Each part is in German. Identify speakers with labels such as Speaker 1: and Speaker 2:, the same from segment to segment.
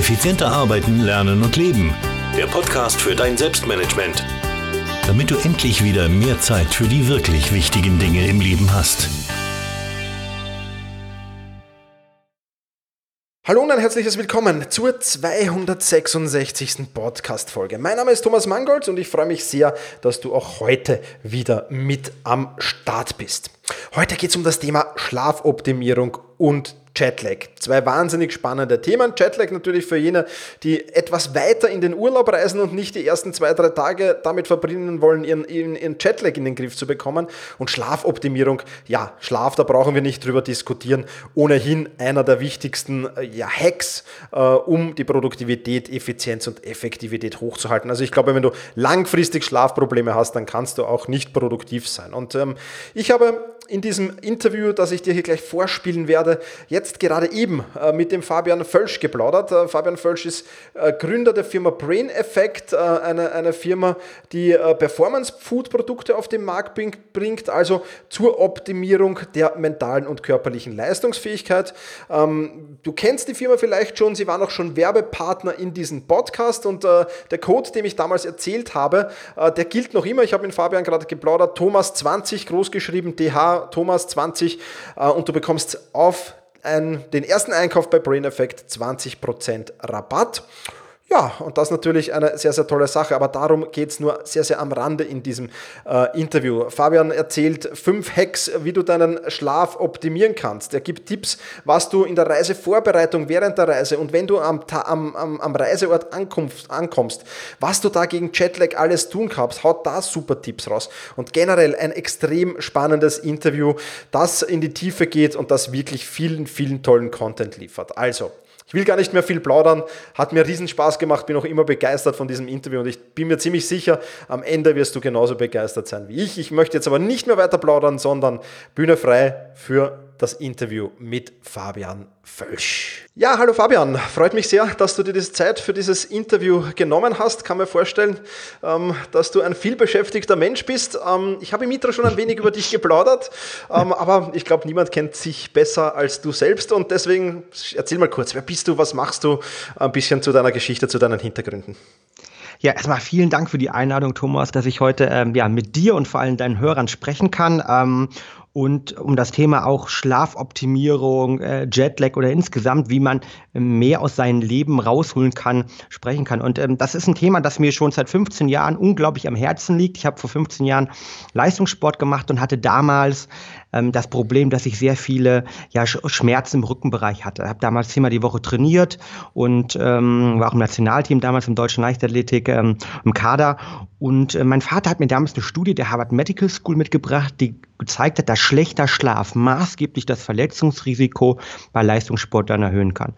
Speaker 1: Effizienter arbeiten, lernen und leben. Der Podcast für dein Selbstmanagement. Damit du endlich wieder mehr Zeit für die wirklich wichtigen Dinge im Leben hast.
Speaker 2: Hallo und ein herzliches Willkommen zur 266. Podcast-Folge. Mein Name ist Thomas Mangold und ich freue mich sehr, dass du auch heute wieder mit am Start bist. Heute geht es um das Thema Schlafoptimierung und Jetlag. Zwei wahnsinnig spannende Themen. Jetlag natürlich für jene, die etwas weiter in den Urlaub reisen und nicht die ersten zwei, drei Tage damit verbringen wollen, ihren, ihren, ihren Jetlag in den Griff zu bekommen. Und Schlafoptimierung, ja, Schlaf, da brauchen wir nicht drüber diskutieren. Ohnehin einer der wichtigsten äh, ja, Hacks, äh, um die Produktivität, Effizienz und Effektivität hochzuhalten. Also ich glaube, wenn du langfristig Schlafprobleme hast, dann kannst du auch nicht produktiv sein. Und ähm, ich habe in diesem Interview, das ich dir hier gleich vorspielen werde, jetzt gerade eben äh, mit dem Fabian Völsch geplaudert. Äh, Fabian Völsch ist äh, Gründer der Firma Brain Effect, eine, eine Firma, die Performance-Food-Produkte auf den Markt bringt, also zur Optimierung der mentalen und körperlichen Leistungsfähigkeit. Ähm, du kennst die Firma vielleicht schon, sie waren auch schon Werbepartner in diesem Podcast und der Code, den ich damals erzählt habe, der gilt noch immer. Ich habe mit Fabian gerade geplaudert, Thomas 20 großgeschrieben, DH Thomas 20 äh, und du bekommst auf den ersten Einkauf bei Brain Effect 20% Rabatt. Ja, und das ist natürlich eine sehr, sehr tolle Sache, aber darum geht es nur sehr, sehr am Rande in diesem äh, Interview. Fabian erzählt fünf Hacks, wie du deinen Schlaf optimieren kannst. Er gibt Tipps, was du in der Reisevorbereitung während der Reise und wenn du am, am, am, am Reiseort ankommst, ankommst, was du da gegen Jetlag alles tun kannst, haut da super Tipps raus. Und generell ein extrem spannendes Interview, das in die Tiefe geht und das wirklich vielen, vielen tollen Content liefert. Also, ich will gar nicht mehr viel plaudern. Hat mir riesen Spaß gemacht, bin auch immer begeistert von diesem Interview und ich bin mir ziemlich sicher, am Ende wirst du genauso begeistert sein wie ich. Ich möchte jetzt aber nicht mehr weiter plaudern, sondern Bühne frei für das Interview mit Fabian Völsch. Ja, hallo Fabian, freut mich sehr, dass du dir diese Zeit für dieses Interview genommen hast. Kann mir vorstellen, ähm, dass du ein vielbeschäftigter Mensch bist. Ähm, ich habe im Intro schon ein wenig über dich geplaudert, ähm, aber ich glaube, niemand kennt sich besser als du selbst und deswegen erzähl mal kurz, wer bist du, was machst du, ein bisschen zu deiner Geschichte, zu deinen Hintergründen.
Speaker 3: Ja, erstmal vielen Dank für die Einladung, Thomas, dass ich heute ähm, ja, mit dir und vor allem deinen Hörern sprechen kann. Ähm, und um das Thema auch Schlafoptimierung, äh, Jetlag oder insgesamt, wie man mehr aus seinem Leben rausholen kann, sprechen kann. Und ähm, das ist ein Thema, das mir schon seit 15 Jahren unglaublich am Herzen liegt. Ich habe vor 15 Jahren Leistungssport gemacht und hatte damals ähm, das Problem, dass ich sehr viele ja, Schmerzen im Rückenbereich hatte. Ich habe damals zehnmal die Woche trainiert und ähm, war auch im Nationalteam damals im deutschen Leichtathletik ähm, im Kader. Und äh, mein Vater hat mir damals eine Studie der Harvard Medical School mitgebracht, die gezeigt hat, dass schlechter Schlaf maßgeblich das Verletzungsrisiko bei Leistungssportlern erhöhen kann.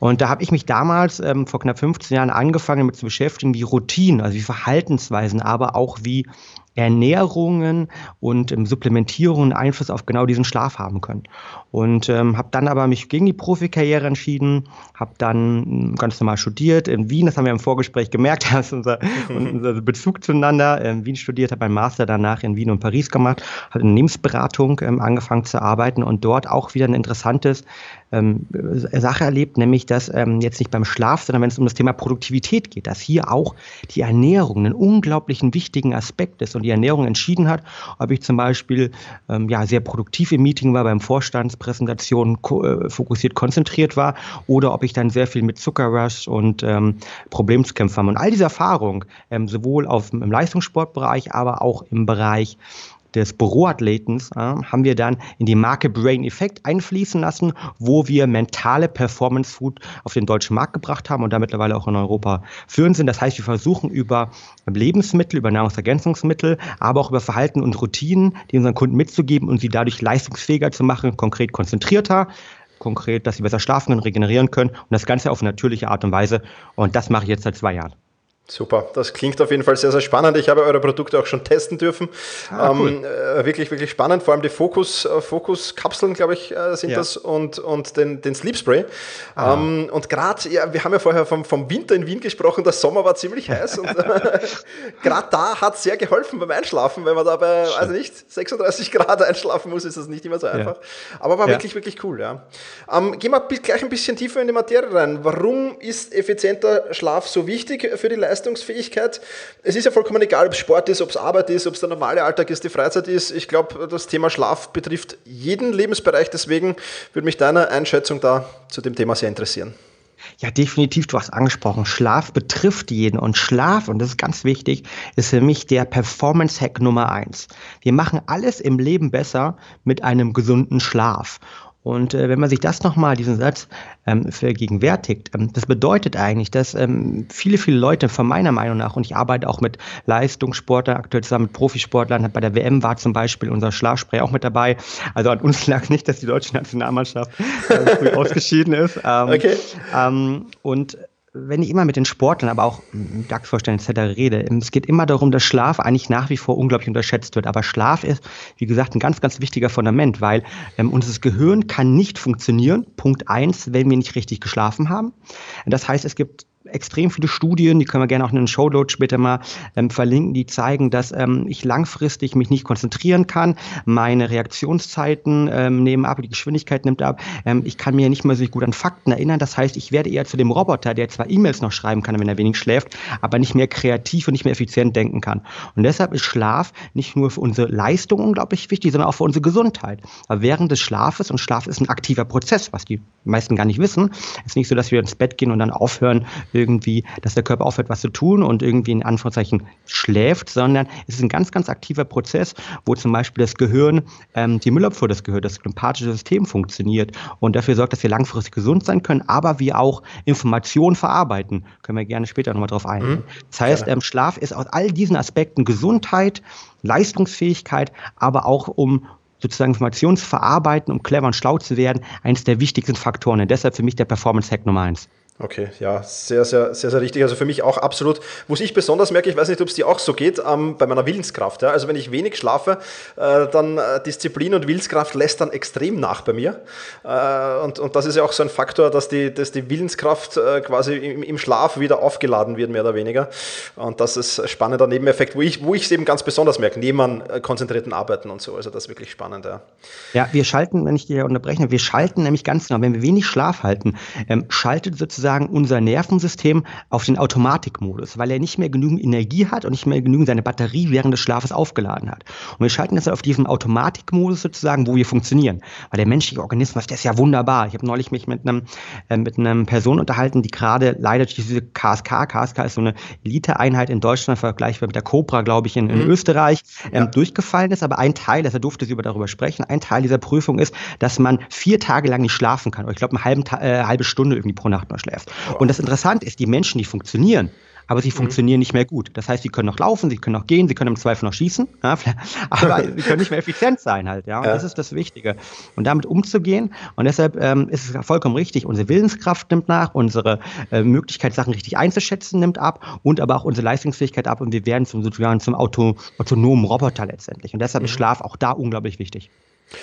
Speaker 3: Und da habe ich mich damals ähm, vor knapp 15 Jahren angefangen damit zu beschäftigen, wie Routinen, also wie Verhaltensweisen, aber auch wie Ernährungen und ähm, Supplementierungen Einfluss auf genau diesen Schlaf haben können. Und ähm, habe dann aber mich gegen die Profikarriere entschieden, habe dann hm, ganz normal studiert in Wien, das haben wir im Vorgespräch gemerkt, das ist unser, unser Bezug zueinander, in Wien studiert, habe meinen Master danach in Wien und Paris gemacht, habe in Unternehmensberatung ähm, angefangen zu arbeiten und dort auch wieder ein interessantes ähm, Sache erlebt, nämlich dass ähm, jetzt nicht beim Schlaf, sondern wenn es um das Thema Produktivität geht, dass hier auch die Ernährung einen unglaublichen wichtigen Aspekt ist und die Ernährung entschieden hat, ob ich zum Beispiel ähm, ja sehr produktiv im Meeting war, beim Vorstandspräsentation ko äh, fokussiert konzentriert war oder ob ich dann sehr viel mit Zuckerrush und ähm, Problemen zu kämpfen habe. Und all diese Erfahrung, ähm, sowohl auf, im Leistungssportbereich, aber auch im Bereich des Büroathletens äh, haben wir dann in die Marke Brain Effect einfließen lassen, wo wir mentale Performance Food auf den deutschen Markt gebracht haben und da mittlerweile auch in Europa führend sind. Das heißt, wir versuchen über Lebensmittel, über Nahrungsergänzungsmittel, aber auch über Verhalten und Routinen, die unseren Kunden mitzugeben und sie dadurch leistungsfähiger zu machen, konkret konzentrierter, konkret, dass sie besser schlafen und regenerieren können und das Ganze auf natürliche Art und Weise. Und das mache ich jetzt seit zwei Jahren.
Speaker 2: Super, das klingt auf jeden Fall sehr, sehr spannend. Ich habe eure Produkte auch schon testen dürfen. Ah, cool. ähm, äh, wirklich, wirklich spannend. Vor allem die Fokus, äh, Fokus-Kapseln, glaube ich, äh, sind ja. das und, und den, den Sleep Spray. Ah. Ähm, und gerade, ja, wir haben ja vorher vom, vom Winter in Wien gesprochen, der Sommer war ziemlich heiß und äh, gerade da hat es sehr geholfen beim Einschlafen, wenn man da bei, also nicht, 36 Grad einschlafen muss, ist das nicht immer so einfach. Ja. Aber war wirklich, wirklich cool, ja. Ähm, gehen wir gleich ein bisschen tiefer in die Materie rein. Warum ist effizienter Schlaf so wichtig für die Leistung? Leistungsfähigkeit. Es ist ja vollkommen egal, ob es Sport ist, ob es Arbeit ist, ob es der normale Alltag ist, die Freizeit ist. Ich glaube, das Thema Schlaf betrifft jeden Lebensbereich. Deswegen würde mich deine Einschätzung da zu dem Thema sehr interessieren.
Speaker 3: Ja, definitiv, du hast angesprochen, Schlaf betrifft jeden und Schlaf, und das ist ganz wichtig, ist für mich der Performance-Hack Nummer eins. Wir machen alles im Leben besser mit einem gesunden Schlaf. Und äh, wenn man sich das nochmal, diesen Satz ähm, vergegenwärtigt, ähm, das bedeutet eigentlich, dass ähm, viele, viele Leute von meiner Meinung nach, und ich arbeite auch mit Leistungssportlern, aktuell zusammen mit Profisportlern, bei der WM war zum Beispiel unser Schlafspray auch mit dabei. Also an uns lag nicht, dass die deutsche Nationalmannschaft äh, früh ausgeschieden ist. Ähm, okay. Ähm, und wenn ich immer mit den Sportlern, aber auch DAX-Vorständen etc. rede, es geht immer darum, dass Schlaf eigentlich nach wie vor unglaublich unterschätzt wird. Aber Schlaf ist, wie gesagt, ein ganz, ganz wichtiger Fundament, weil ähm, unser Gehirn kann nicht funktionieren, Punkt eins, wenn wir nicht richtig geschlafen haben. Das heißt, es gibt extrem viele Studien, die können wir gerne auch in den Showload später mal ähm, verlinken, die zeigen, dass ähm, ich langfristig mich nicht konzentrieren kann, meine Reaktionszeiten ähm, nehmen ab, die Geschwindigkeit nimmt ab, ähm, ich kann mir nicht mehr so gut an Fakten erinnern, das heißt, ich werde eher zu dem Roboter, der zwar E-Mails noch schreiben kann, wenn er wenig schläft, aber nicht mehr kreativ und nicht mehr effizient denken kann. Und deshalb ist Schlaf nicht nur für unsere Leistung unglaublich wichtig, sondern auch für unsere Gesundheit. Aber während des Schlafes, und Schlaf ist ein aktiver Prozess, was die meisten gar nicht wissen, ist nicht so, dass wir ins Bett gehen und dann aufhören, irgendwie, dass der Körper aufhört, was zu tun und irgendwie in Anführungszeichen schläft, sondern es ist ein ganz, ganz aktiver Prozess, wo zum Beispiel das Gehirn, ähm, die Müllabfuhr des Gehirns, das lymphatische System funktioniert und dafür sorgt, dass wir langfristig gesund sein können, aber wir auch Informationen verarbeiten. Können wir gerne später nochmal drauf eingehen. Mhm. Das heißt, ähm, Schlaf ist aus all diesen Aspekten Gesundheit, Leistungsfähigkeit, aber auch um sozusagen Informationen zu verarbeiten, um clever und schlau zu werden, eines der wichtigsten Faktoren. Und deshalb für mich der Performance-Hack Nummer eins.
Speaker 2: Okay, ja, sehr, sehr, sehr, sehr richtig. Also für mich auch absolut. Wo ich besonders merke, ich weiß nicht, ob es dir auch so geht, ähm, bei meiner Willenskraft. Ja? Also wenn ich wenig schlafe, äh, dann äh, Disziplin und Willenskraft lässt dann extrem nach bei mir. Äh, und, und das ist ja auch so ein Faktor, dass die, dass die Willenskraft äh, quasi im, im, Schlaf wieder aufgeladen wird, mehr oder weniger. Und das ist ein spannender Nebeneffekt, wo ich es eben ganz besonders merke, neben an äh, konzentrierten Arbeiten und so. Also das ist wirklich spannend, ja.
Speaker 3: Ja, wir schalten, wenn ich dir unterbreche, wir schalten nämlich ganz genau, wenn wir wenig Schlaf halten, ähm, schaltet sozusagen sozusagen unser Nervensystem auf den Automatikmodus, weil er nicht mehr genügend Energie hat und nicht mehr genügend seine Batterie während des Schlafes aufgeladen hat. Und wir schalten jetzt auf diesen Automatikmodus sozusagen, wo wir funktionieren. Weil der menschliche Organismus, der ist ja wunderbar. Ich habe neulich mich mit einem, äh, mit einer Person unterhalten, die gerade leider diese KSK, KSK ist so eine Eliteeinheit in Deutschland, vergleichbar mit der Cobra, glaube ich, in, in mhm. Österreich, ähm, ja. durchgefallen ist. Aber ein Teil, deshalb durfte sie über darüber sprechen, ein Teil dieser Prüfung ist, dass man vier Tage lang nicht schlafen kann. Oder ich glaube, eine halbe, äh, halbe Stunde irgendwie pro Nacht nur schläft schläft. Und das Interessante ist, die Menschen, die funktionieren, aber sie mhm. funktionieren nicht mehr gut. Das heißt, sie können noch laufen, sie können noch gehen, sie können im Zweifel noch schießen, ja, aber sie können nicht mehr effizient sein halt, ja. Und ja. das ist das Wichtige. Und damit umzugehen. Und deshalb ähm, ist es vollkommen richtig, unsere Willenskraft nimmt nach, unsere äh, Möglichkeit, Sachen richtig einzuschätzen, nimmt ab und aber auch unsere Leistungsfähigkeit ab und wir werden zum sozusagen zum Auto, autonomen Roboter letztendlich. Und deshalb mhm. ist Schlaf auch da unglaublich wichtig.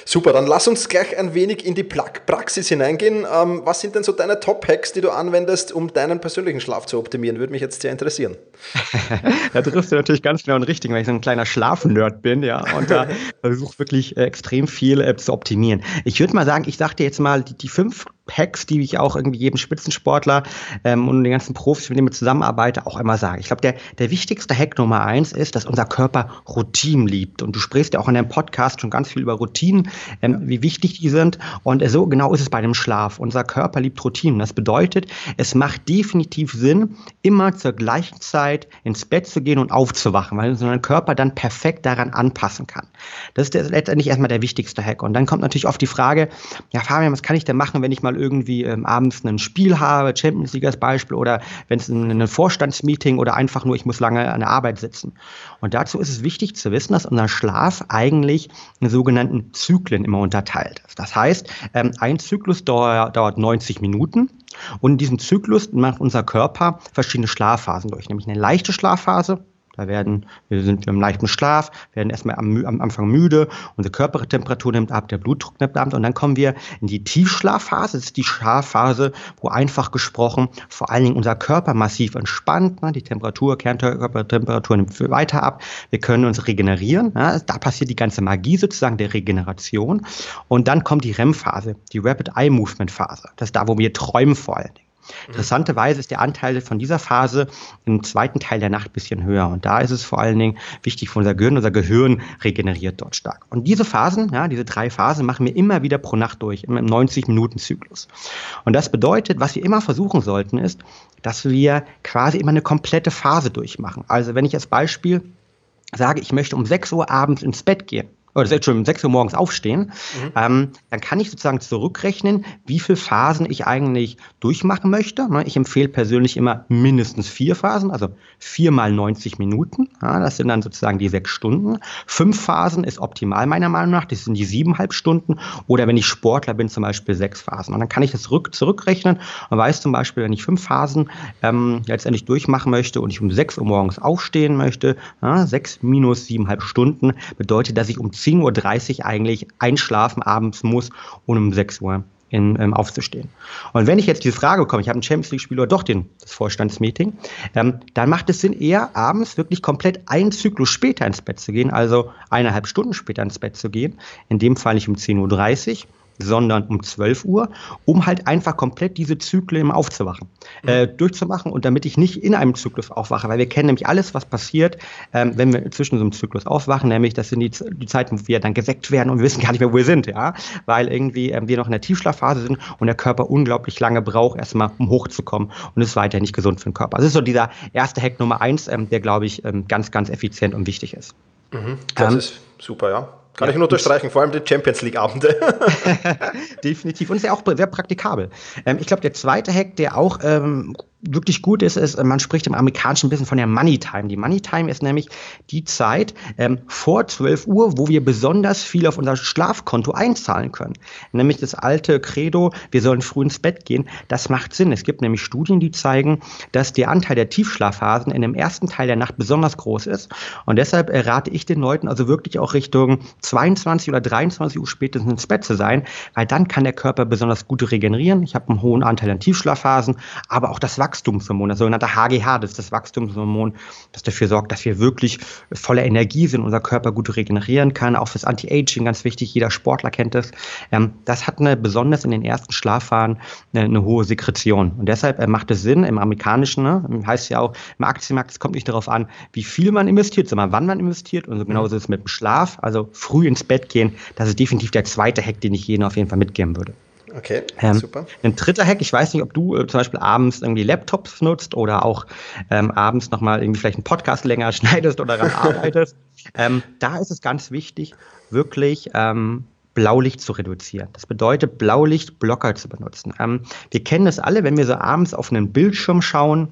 Speaker 2: Super, dann lass uns gleich ein wenig in die Praxis hineingehen. Ähm, was sind denn so deine Top-Hacks, die du anwendest, um deinen persönlichen Schlaf zu optimieren? Würde mich jetzt sehr interessieren.
Speaker 3: da triffst du natürlich ganz genau und richtig, weil ich so ein kleiner Schlafnerd bin, ja, und da versuche wirklich äh, extrem viel äh, zu optimieren. Ich würde mal sagen, ich sage dir jetzt mal die, die fünf Hacks, die ich auch irgendwie jedem Spitzensportler ähm, und den ganzen Profis, mit denen ich zusammenarbeite, auch immer sage. Ich glaube, der, der wichtigste Hack Nummer eins ist, dass unser Körper Routinen liebt. Und du sprichst ja auch in deinem Podcast schon ganz viel über Routinen, ähm, wie wichtig die sind. Und äh, so genau ist es bei dem Schlaf. Unser Körper liebt Routinen. Das bedeutet, es macht definitiv Sinn, immer zur gleichen Zeit ins Bett zu gehen und aufzuwachen, weil unser Körper dann perfekt daran anpassen kann. Das ist letztendlich erstmal der wichtigste Hack. Und dann kommt natürlich oft die Frage, ja Fabian, was kann ich denn machen, wenn ich mal irgendwie ähm, abends ein Spiel habe, Champions League als Beispiel, oder wenn es ein, Vorstandsmeeting oder einfach nur, ich muss lange an der Arbeit sitzen. Und dazu ist es wichtig zu wissen, dass unser Schlaf eigentlich in sogenannten Zyklen immer unterteilt ist. Das heißt, ähm, ein Zyklus dauert, dauert 90 Minuten. Und in diesem Zyklus macht unser Körper verschiedene Schlafphasen durch, nämlich eine leichte Schlafphase, da werden, wir sind im leichten Schlaf, werden erstmal am, am Anfang müde, unsere Körpertemperatur nimmt ab, der Blutdruck nimmt ab und dann kommen wir in die Tiefschlafphase. Das ist die Schlafphase, wo einfach gesprochen vor allen Dingen unser Körper massiv entspannt, ne? die Temperatur, Kernkörpertemperatur nimmt weiter ab. Wir können uns regenerieren. Ja? Da passiert die ganze Magie sozusagen der Regeneration. Und dann kommt die REM-Phase, die Rapid Eye Movement Phase. Das ist da, wo wir träumen vor allen Dingen. Interessanterweise ist der Anteil von dieser Phase im zweiten Teil der Nacht ein bisschen höher. Und da ist es vor allen Dingen wichtig für unser Gehirn. Unser Gehirn regeneriert dort stark. Und diese Phasen, ja, diese drei Phasen machen wir immer wieder pro Nacht durch, im 90-Minuten-Zyklus. Und das bedeutet, was wir immer versuchen sollten, ist, dass wir quasi immer eine komplette Phase durchmachen. Also wenn ich als Beispiel sage, ich möchte um 6 Uhr abends ins Bett gehen, oder schon um 6 Uhr morgens aufstehen, mhm. ähm, dann kann ich sozusagen zurückrechnen, wie viele Phasen ich eigentlich durchmachen möchte. Ne, ich empfehle persönlich immer mindestens vier Phasen, also vier mal 90 Minuten. Ja, das sind dann sozusagen die sechs Stunden. Fünf Phasen ist optimal meiner Meinung nach, das sind die siebeneinhalb Stunden. Oder wenn ich Sportler bin, zum Beispiel sechs Phasen. Und dann kann ich das zurück, zurückrechnen und weiß zum Beispiel, wenn ich fünf Phasen ähm, letztendlich durchmachen möchte und ich um 6 Uhr morgens aufstehen möchte, ja, sechs minus siebeneinhalb Stunden bedeutet, dass ich um 10 10.30 Uhr eigentlich einschlafen abends muss, um um 6 Uhr in, ähm, aufzustehen. Und wenn ich jetzt die Frage bekomme, ich habe ein Champions League-Spiel oder doch den, das Vorstandsmeeting, ähm, dann macht es Sinn, eher abends wirklich komplett einen Zyklus später ins Bett zu gehen, also eineinhalb Stunden später ins Bett zu gehen. In dem Fall nicht um 10.30 Uhr, sondern um 12 Uhr, um halt einfach komplett diese Zyklen aufzuwachen, mhm. äh, durchzumachen und damit ich nicht in einem Zyklus aufwache, weil wir kennen nämlich alles, was passiert, ähm, wenn wir zwischen so einem Zyklus aufwachen, nämlich das sind die, die Zeiten, wo wir dann geweckt werden und wir wissen gar nicht mehr, wo wir sind, ja, weil irgendwie ähm, wir noch in der Tiefschlafphase sind und der Körper unglaublich lange braucht, erstmal um hochzukommen und ist weiter nicht gesund für den Körper. Das ist so dieser erste Hack Nummer eins, ähm, der, glaube ich, ähm, ganz, ganz effizient und wichtig ist.
Speaker 2: Mhm, das ähm, ist super, ja. Kann ja, ich nur unterstreichen, vor allem die Champions League-Abende.
Speaker 3: Definitiv. Und ist ja auch sehr praktikabel. Ähm, ich glaube, der zweite Hack, der auch ähm, wirklich gut ist, ist, man spricht im Amerikanischen ein von der Money Time. Die Money Time ist nämlich die Zeit ähm, vor 12 Uhr, wo wir besonders viel auf unser Schlafkonto einzahlen können. Nämlich das alte Credo, wir sollen früh ins Bett gehen. Das macht Sinn. Es gibt nämlich Studien, die zeigen, dass der Anteil der Tiefschlafphasen in dem ersten Teil der Nacht besonders groß ist. Und deshalb äh, rate ich den Leuten also wirklich auch Richtung 22 oder 23 Uhr spätestens ins Bett zu sein, weil dann kann der Körper besonders gut regenerieren. Ich habe einen hohen Anteil an Tiefschlafphasen, aber auch das Wachstumshormon, das sogenannte HGH, das ist das Wachstumshormon, das dafür sorgt, dass wir wirklich voller Energie sind, unser Körper gut regenerieren kann, auch fürs Anti-Aging ganz wichtig, jeder Sportler kennt das. Ähm, das hat eine, besonders in den ersten Schlafphasen eine, eine hohe Sekretion. Und deshalb äh, macht es Sinn, im amerikanischen, ne, heißt ja auch, im Aktienmarkt, es kommt nicht darauf an, wie viel man investiert, sondern wann man investiert. Und so genauso ist es mit dem Schlaf, also früh ins Bett gehen, das ist definitiv der zweite Hack, den ich jedem auf jeden Fall mitgeben würde.
Speaker 2: Okay, ähm, super.
Speaker 3: Ein dritter Hack, ich weiß nicht, ob du äh, zum Beispiel abends irgendwie Laptops nutzt oder auch ähm, abends nochmal irgendwie vielleicht einen Podcast länger schneidest oder daran arbeitest. Ähm, da ist es ganz wichtig, wirklich ähm, Blaulicht zu reduzieren. Das bedeutet, Blaulichtblocker zu benutzen. Ähm, wir kennen das alle, wenn wir so abends auf einen Bildschirm schauen,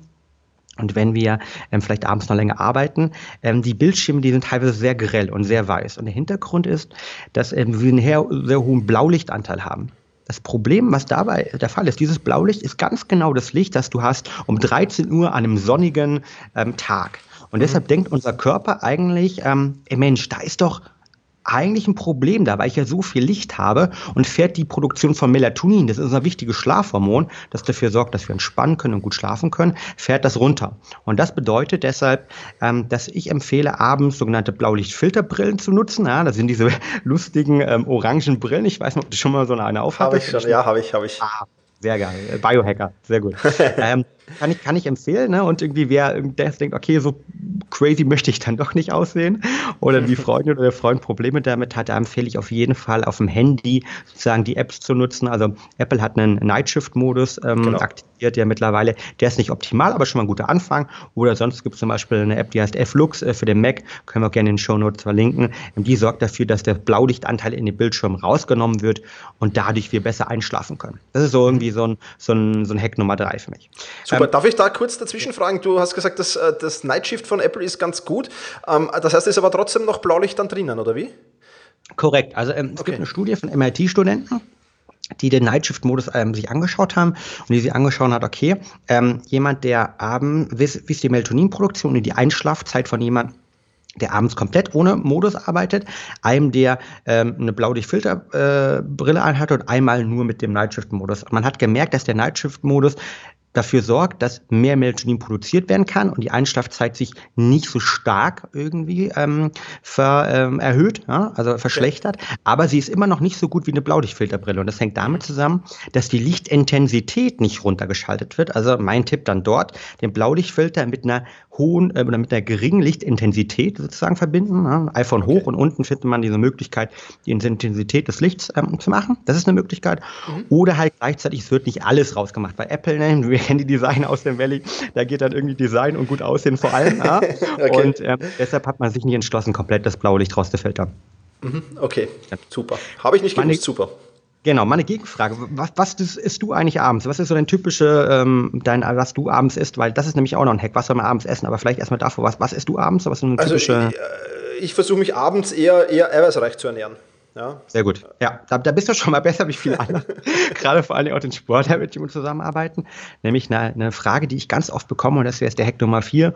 Speaker 3: und wenn wir ähm, vielleicht abends noch länger arbeiten, ähm, die Bildschirme, die sind teilweise sehr grell und sehr weiß. Und der Hintergrund ist, dass ähm, wir einen sehr hohen Blaulichtanteil haben. Das Problem, was dabei der Fall ist, dieses Blaulicht ist ganz genau das Licht, das du hast um 13 Uhr an einem sonnigen ähm, Tag. Und mhm. deshalb denkt unser Körper eigentlich, ähm, ey Mensch, da ist doch eigentlich ein Problem da, weil ich ja so viel Licht habe und fährt die Produktion von Melatonin, das ist unser wichtiges Schlafhormon, das dafür sorgt, dass wir entspannen können und gut schlafen können, fährt das runter. Und das bedeutet deshalb, ähm, dass ich empfehle, abends sogenannte Blaulichtfilterbrillen zu nutzen. Ja, das sind diese lustigen ähm, orangen Brillen. Ich weiß nicht, ob du schon mal so eine aufhattest.
Speaker 2: Habe ich schon, ja, habe ich, habe ich.
Speaker 3: Ah, Sehr geil. Biohacker, sehr gut. ähm, kann, ich, kann ich empfehlen, ne? Und irgendwie wer der denkt, okay, so crazy möchte ich dann doch nicht aussehen. Oder die Freundin oder der Freund Probleme damit hat, da empfehle ich auf jeden Fall auf dem Handy sozusagen die Apps zu nutzen. Also Apple hat einen Nightshift-Modus ähm, genau. aktiviert, der mittlerweile, der ist nicht optimal, aber schon mal ein guter Anfang. Oder sonst gibt es zum Beispiel eine App, die heißt F-Lux äh, für den Mac, können wir auch gerne in den Show Notes verlinken. Die sorgt dafür, dass der Blaulichtanteil in den Bildschirm rausgenommen wird und dadurch wir besser einschlafen können. Das ist so irgendwie so ein, so ein, so ein Hack Nummer drei für mich.
Speaker 2: Super, ähm, darf ich da kurz dazwischen fragen? Du hast gesagt, dass äh, das Nightshift von Apple ist ganz gut. Ähm, das heißt, es ist aber trotzdem noch Blaulicht dann drinnen, oder wie?
Speaker 3: Korrekt. Also ähm, es okay. gibt eine Studie von MIT-Studenten, die den Nightshift-Modus ähm, sich angeschaut haben und die sich angeschaut hat, okay, ähm, jemand, der abends, wie ist die Melatoninproduktion und die Einschlafzeit von jemandem, der abends komplett ohne Modus arbeitet, einem, der ähm, eine Blaulichtfilterbrille äh, anhat und einmal nur mit dem Nightshift-Modus. Man hat gemerkt, dass der Nightshift-Modus dafür sorgt, dass mehr Melatonin produziert werden kann und die Einschlafzeit sich nicht so stark irgendwie ähm, ver, ähm, erhöht, ja, also verschlechtert. Aber sie ist immer noch nicht so gut wie eine Blaulichtfilterbrille. Und das hängt damit zusammen, dass die Lichtintensität nicht runtergeschaltet wird. Also mein Tipp dann dort, den Blaulichtfilter mit einer hohen äh, oder mit einer geringen Lichtintensität sozusagen verbinden. Ja. iPhone hoch und unten findet man diese Möglichkeit, die Intensität des Lichts ähm, zu machen. Das ist eine Möglichkeit. Mhm. Oder halt gleichzeitig, es wird nicht alles rausgemacht. Bei Apple, ne, Handy-Design aus dem Valley, da geht dann irgendwie Design und gut aussehen vor allem. Ja? okay. Und äh, deshalb hat man sich nicht entschlossen, komplett das blaue Licht rauszufiltern.
Speaker 2: Mhm. Okay, super. Habe ich nicht gewusst, super.
Speaker 3: Genau, meine Gegenfrage. Was, was isst du eigentlich abends? Was ist so dein typische, ähm, dein, was du abends isst? Weil das ist nämlich auch noch ein Hack. Was soll man abends essen? Aber vielleicht erstmal davor, was, was isst du abends? Was ist eine
Speaker 2: also typische ich, äh, ich versuche mich abends eher, eher eiweißreich zu ernähren.
Speaker 3: Ja. Sehr gut. Ja, da, da, bist du schon mal besser wie viele andere. Gerade vor allem auch den Sportler, mit dem wir zusammenarbeiten. Nämlich eine, eine, Frage, die ich ganz oft bekomme, und das wäre jetzt der Hack Nummer vier,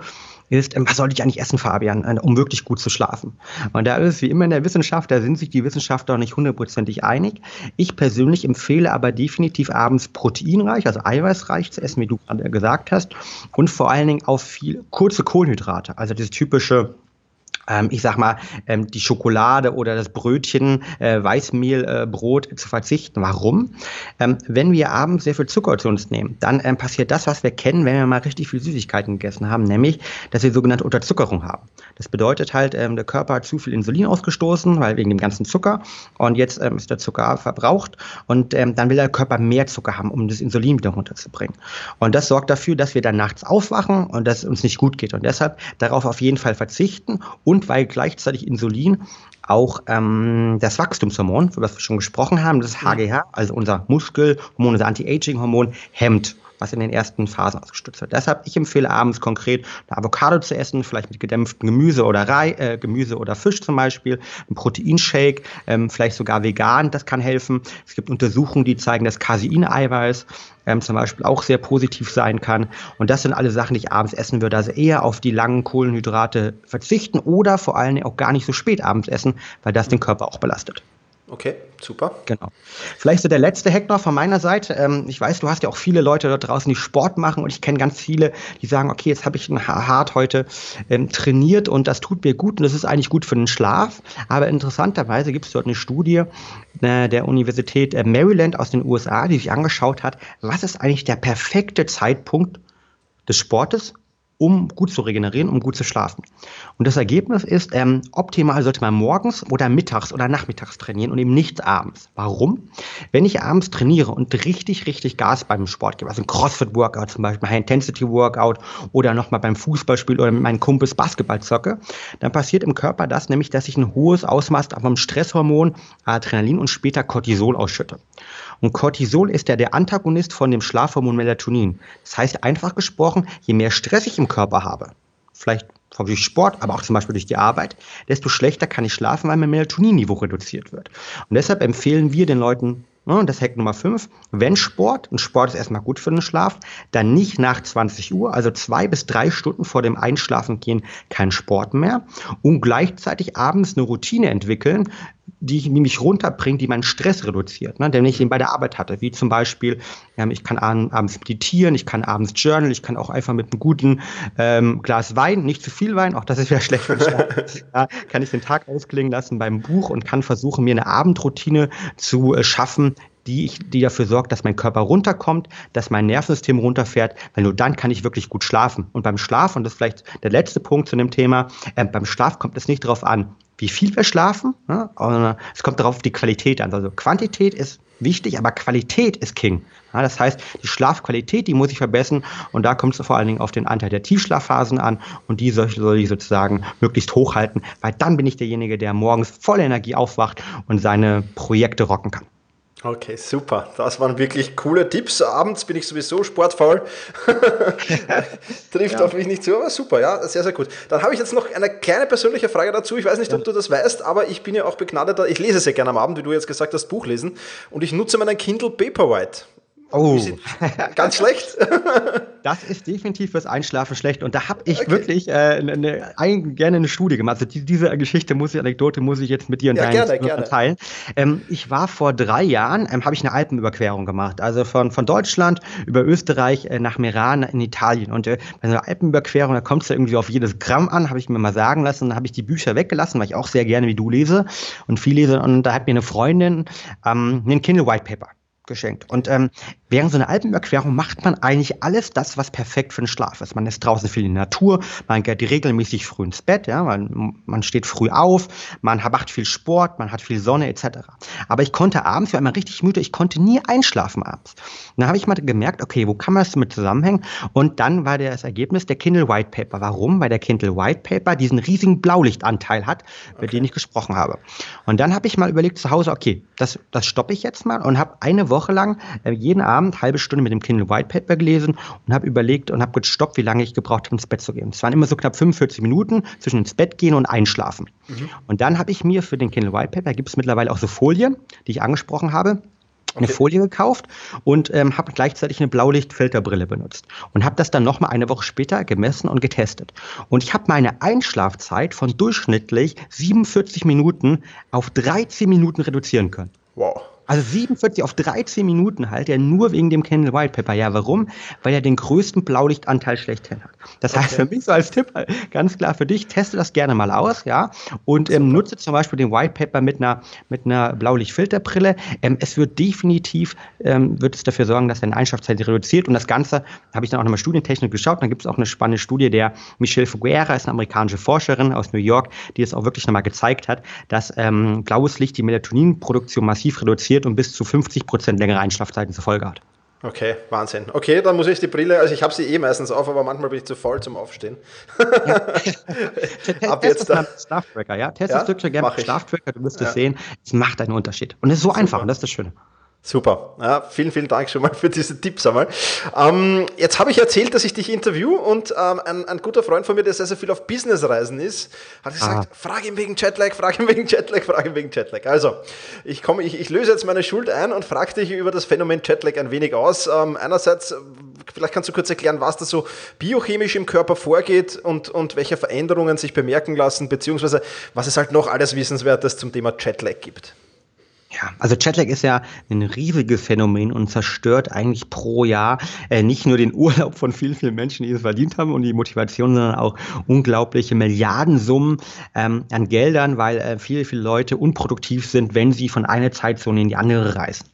Speaker 3: ist, ähm, was sollte ich eigentlich essen, Fabian, äh, um wirklich gut zu schlafen? Und da ist es wie immer in der Wissenschaft, da sind sich die Wissenschaftler nicht hundertprozentig einig. Ich persönlich empfehle aber definitiv abends proteinreich, also eiweißreich zu essen, wie du gerade gesagt hast, und vor allen Dingen auf viel kurze Kohlenhydrate, also das typische ähm, ich sag mal, ähm, die Schokolade oder das Brötchen, äh, Weißmehlbrot äh, zu verzichten. Warum? Ähm, wenn wir abends sehr viel Zucker zu uns nehmen, dann ähm, passiert das, was wir kennen, wenn wir mal richtig viel Süßigkeiten gegessen haben, nämlich, dass wir sogenannte Unterzuckerung haben. Das bedeutet halt, ähm, der Körper hat zu viel Insulin ausgestoßen, weil wegen dem ganzen Zucker und jetzt ähm, ist der Zucker verbraucht und dann will der Körper mehr Zucker haben, um das Insulin wieder runterzubringen. Und das sorgt dafür, dass wir dann nachts aufwachen und dass es uns nicht gut geht. Und deshalb darauf auf jeden Fall verzichten und und weil gleichzeitig Insulin auch ähm, das Wachstumshormon, über das wir schon gesprochen haben, das HGH, also unser Muskelhormon, unser Anti-Aging-Hormon, hemmt was in den ersten Phasen ausgestützt wird. Deshalb, ich empfehle abends konkret eine Avocado zu essen, vielleicht mit gedämpftem Gemüse oder Rei, äh, Gemüse oder Fisch zum Beispiel, ein Proteinshake, ähm, vielleicht sogar vegan, das kann helfen. Es gibt Untersuchungen, die zeigen, dass Caseineiweiß ähm, zum Beispiel auch sehr positiv sein kann. Und das sind alle Sachen, die ich abends essen würde. Also eher auf die langen Kohlenhydrate verzichten oder vor allen Dingen auch gar nicht so spät abends essen, weil das den Körper auch belastet.
Speaker 2: Okay, super.
Speaker 3: Genau. Vielleicht so der letzte Hack noch von meiner Seite. Ähm, ich weiß, du hast ja auch viele Leute dort draußen, die Sport machen und ich kenne ganz viele, die sagen, okay, jetzt habe ich hart heute ähm, trainiert und das tut mir gut und das ist eigentlich gut für den Schlaf. Aber interessanterweise gibt es dort eine Studie äh, der Universität äh, Maryland aus den USA, die sich angeschaut hat, was ist eigentlich der perfekte Zeitpunkt des Sportes um gut zu regenerieren, um gut zu schlafen. Und das Ergebnis ist, ähm, optimal sollte man morgens oder mittags oder nachmittags trainieren und eben nicht abends. Warum? Wenn ich abends trainiere und richtig, richtig Gas beim Sport gebe, also ein CrossFit-Workout zum Beispiel, High-Intensity-Workout oder nochmal beim Fußballspiel oder mit meinen Kumpels Basketball zocke, dann passiert im Körper das, nämlich, dass ich ein hohes Ausmaß vom Stresshormon Adrenalin und später Cortisol ausschütte. Und Cortisol ist ja der Antagonist von dem Schlafhormon Melatonin. Das heißt einfach gesprochen, je mehr Stress ich im Körper habe, vielleicht durch Sport, aber auch zum Beispiel durch die Arbeit, desto schlechter kann ich schlafen, weil mein Melatoninniveau reduziert wird. Und deshalb empfehlen wir den Leuten, ne, das Hack Nummer 5, wenn Sport, und Sport ist erstmal gut für den Schlaf, dann nicht nach 20 Uhr, also zwei bis drei Stunden vor dem Einschlafen gehen, kein Sport mehr und gleichzeitig abends eine Routine entwickeln, die mich runterbringt, die meinen Stress reduziert, ne, den ich eben bei der Arbeit hatte. Wie zum Beispiel, ähm, ich kann abends meditieren, ich kann abends journal, ich kann auch einfach mit einem guten ähm, Glas Wein, nicht zu viel Wein, auch das ist ja schlecht ja, kann ich den Tag ausklingen lassen beim Buch und kann versuchen, mir eine Abendroutine zu äh, schaffen, die, ich, die dafür sorgt, dass mein Körper runterkommt, dass mein Nervensystem runterfährt, weil nur dann kann ich wirklich gut schlafen. Und beim Schlaf, und das ist vielleicht der letzte Punkt zu dem Thema, äh, beim Schlaf kommt es nicht darauf an, wie viel wir schlafen, ne? es kommt darauf die Qualität an. Also Quantität ist wichtig, aber Qualität ist King. Ja, das heißt, die Schlafqualität, die muss ich verbessern und da kommt es vor allen Dingen auf den Anteil der Tiefschlafphasen an und die soll, soll ich sozusagen möglichst hochhalten, weil dann bin ich derjenige, der morgens voller Energie aufwacht und seine Projekte rocken kann.
Speaker 2: Okay, super. Das waren wirklich coole Tipps. Abends bin ich sowieso sportfaul. Trifft ja. auf mich nicht zu, aber super, ja, sehr, sehr gut. Dann habe ich jetzt noch eine kleine persönliche Frage dazu. Ich weiß nicht, ob du das weißt, aber ich bin ja auch begnadeter, ich lese sehr gerne am Abend, wie du jetzt gesagt hast, Buch lesen. Und ich nutze meinen Kindle Paperwhite.
Speaker 3: Oh.
Speaker 2: Ganz schlecht.
Speaker 3: das ist definitiv fürs Einschlafen schlecht. Und da habe ich okay. wirklich äh, ne, ne, ein, gerne eine Studie gemacht. Also die, diese Geschichte, muss ich, Anekdote muss ich jetzt mit dir und ja, deinen gerne, teilen. Ähm, ich war vor drei Jahren, ähm, habe ich eine Alpenüberquerung gemacht. Also von, von Deutschland über Österreich äh, nach Meran in Italien. Und äh, bei einer Alpenüberquerung, da kommt es ja irgendwie auf jedes Gramm an, habe ich mir mal sagen lassen. Dann habe ich die Bücher weggelassen, weil ich auch sehr gerne wie du lese und viel lese. Und da hat mir eine Freundin ähm, einen Kindle White Paper geschenkt. Und ähm, während so einer Alpenüberquerung macht man eigentlich alles das, was perfekt für den Schlaf ist. Man ist draußen viel in der Natur, man geht regelmäßig früh ins Bett, ja, man, man steht früh auf, man macht viel Sport, man hat viel Sonne etc. Aber ich konnte abends, ich war immer richtig müde, ich konnte nie einschlafen abends. Und dann habe ich mal gemerkt, okay, wo kann man das damit zusammenhängen? Und dann war das Ergebnis der Kindle White Paper. Warum? Weil der Kindle White Paper diesen riesigen Blaulichtanteil hat, über den ich gesprochen habe. Und dann habe ich mal überlegt zu Hause, okay, das, das stoppe ich jetzt mal und habe eine Woche lang äh, jeden Abend halbe Stunde mit dem Kindle White Paper gelesen und habe überlegt und habe gestoppt, wie lange ich gebraucht habe, ins Bett zu gehen. Es waren immer so knapp 45 Minuten zwischen ins Bett gehen und einschlafen. Mhm. Und dann habe ich mir für den Kindle White Paper, gibt es mittlerweile auch so Folien, die ich angesprochen habe, eine okay. Folie gekauft und ähm, habe gleichzeitig eine Blaulichtfilterbrille benutzt und habe das dann nochmal eine Woche später gemessen und getestet. Und ich habe meine Einschlafzeit von durchschnittlich 47 Minuten auf 13 Minuten reduzieren können.
Speaker 2: Wow.
Speaker 3: Also 47 auf 13 Minuten halt, ja nur wegen dem Candle White Paper. Ja, warum? Weil er den größten Blaulichtanteil schlechthin hat. Das okay. heißt für mich so als Tipp, ganz klar für dich, teste das gerne mal aus, ja, und ähm, nutze zum Beispiel den White Paper mit einer, mit einer Blaulichtfilterbrille. Ähm, es wird definitiv, ähm, wird es dafür sorgen, dass deine Einschlafzeit reduziert und das Ganze habe ich dann auch nochmal studientechnisch geschaut. Dann gibt es auch eine spannende Studie, der Michelle Fuguera ist eine amerikanische Forscherin aus New York, die es auch wirklich nochmal gezeigt hat, dass ähm, blaues Licht die Melatoninproduktion massiv reduziert reduziert und bis zu 50 Prozent längere Einschlafzeiten zur Folge hat.
Speaker 2: Okay, Wahnsinn. Okay, dann muss ich die Brille, also ich habe sie eh meistens auf, aber manchmal bin ich zu voll zum Aufstehen.
Speaker 3: Ja. Ab jetzt da. Schlaftracker, ja. Test ja? es gerne mit Schlaftracker, du wirst es sehen. Es macht einen Unterschied. Und es ist so Super. einfach und das ist das Schöne.
Speaker 2: Super. Ja, vielen, vielen Dank schon mal für diese Tipps einmal. Ähm, jetzt habe ich erzählt, dass ich dich interview und ähm, ein, ein, guter Freund von mir, der sehr, sehr viel auf Businessreisen ist, hat gesagt, ah. frag ihn wegen Jetlag, frag ihn wegen Jetlag, frag ihn wegen Jetlag. Also, ich, komme, ich, ich löse jetzt meine Schuld ein und frage dich über das Phänomen Jetlag ein wenig aus. Ähm, einerseits, vielleicht kannst du kurz erklären, was da so biochemisch im Körper vorgeht und, und welche Veränderungen sich bemerken lassen, beziehungsweise was es halt noch alles Wissenswertes zum Thema Jetlag gibt.
Speaker 3: Ja, also Jetlag ist ja ein riesiges Phänomen und zerstört eigentlich pro Jahr äh, nicht nur den Urlaub von vielen, vielen Menschen, die es verdient haben und die Motivation, sondern auch unglaubliche Milliardensummen ähm, an Geldern, weil äh, viele, viele Leute unproduktiv sind, wenn sie von einer Zeitzone in die andere reisen.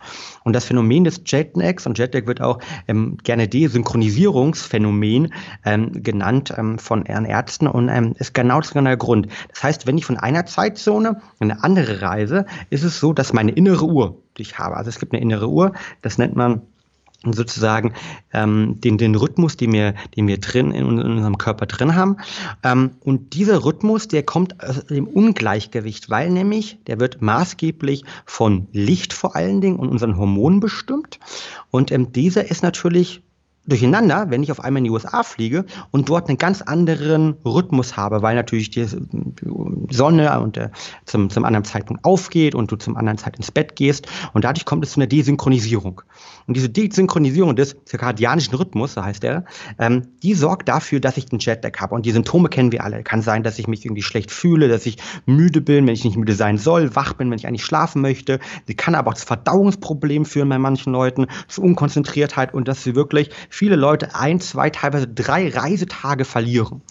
Speaker 3: Und das Phänomen des Jetlags, und Jetlag wird auch ähm, gerne Desynchronisierungsphänomen ähm, genannt ähm, von Ärzten und ähm, ist genau das genau der Grund. Das heißt, wenn ich von einer Zeitzone in eine andere reise, ist es so, dass meine innere Uhr, die ich habe, also es gibt eine innere Uhr, das nennt man sozusagen ähm, den, den Rhythmus, den wir, den wir drin in, in unserem Körper drin haben. Ähm, und dieser Rhythmus, der kommt aus dem Ungleichgewicht, weil nämlich der wird maßgeblich von Licht vor allen Dingen und unseren Hormonen bestimmt. Und ähm, dieser ist natürlich durcheinander, wenn ich auf einmal in die USA fliege und dort einen ganz anderen Rhythmus habe, weil natürlich die Sonne und der zum, zum anderen Zeitpunkt aufgeht und du zum anderen Zeit ins Bett gehst und dadurch kommt es zu einer Desynchronisierung. Und diese Desynchronisierung des zirkadianischen Rhythmus, so heißt er, ähm, die sorgt dafür, dass ich den Jetlag habe. Und die Symptome kennen wir alle. Kann sein, dass ich mich irgendwie schlecht fühle, dass ich müde bin, wenn ich nicht müde sein soll, wach bin, wenn ich eigentlich schlafen möchte. Sie kann aber auch zu Verdauungsproblemen führen bei manchen Leuten, zu Unkonzentriertheit und dass sie wirklich viele Leute ein, zwei, teilweise drei Reisetage verlieren.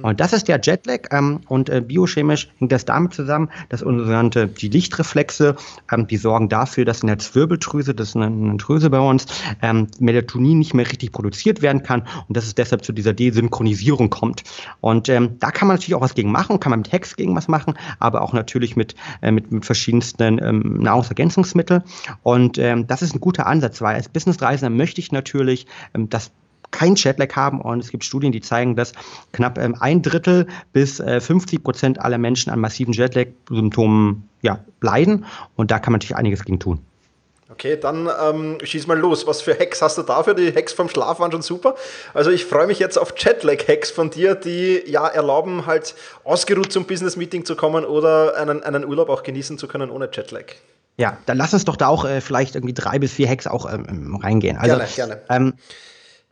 Speaker 3: Und das ist der Jetlag. Ähm, und äh, biochemisch hängt das damit zusammen, dass unsere die Lichtreflexe, ähm, die sorgen dafür, dass in der Zwirbeltrüse, das ist eine, eine Drüse bei uns, ähm, Melatonin nicht mehr richtig produziert werden kann und dass es deshalb zu dieser Desynchronisierung kommt. Und ähm, da kann man natürlich auch was gegen machen, kann man mit Hex gegen was machen, aber auch natürlich mit, äh, mit, mit verschiedensten ähm, Nahrungsergänzungsmitteln. Und ähm, das ist ein guter Ansatz, weil als Businessreisender möchte ich natürlich ähm, das kein Jetlag haben und es gibt Studien, die zeigen, dass knapp ähm, ein Drittel bis äh, 50 Prozent aller Menschen an massiven Jetlag-Symptomen ja, leiden und da kann man natürlich einiges gegen tun.
Speaker 2: Okay, dann ähm, schieß mal los. Was für Hacks hast du dafür? Die Hacks vom Schlaf waren schon super. Also ich freue mich jetzt auf Jetlag-Hacks von dir, die ja erlauben, halt ausgeruht zum Business-Meeting zu kommen oder einen, einen Urlaub auch genießen zu können ohne Jetlag.
Speaker 3: Ja, dann lass uns doch da auch äh, vielleicht irgendwie drei bis vier Hacks auch ähm, reingehen. Also, gerne, gerne. Ähm,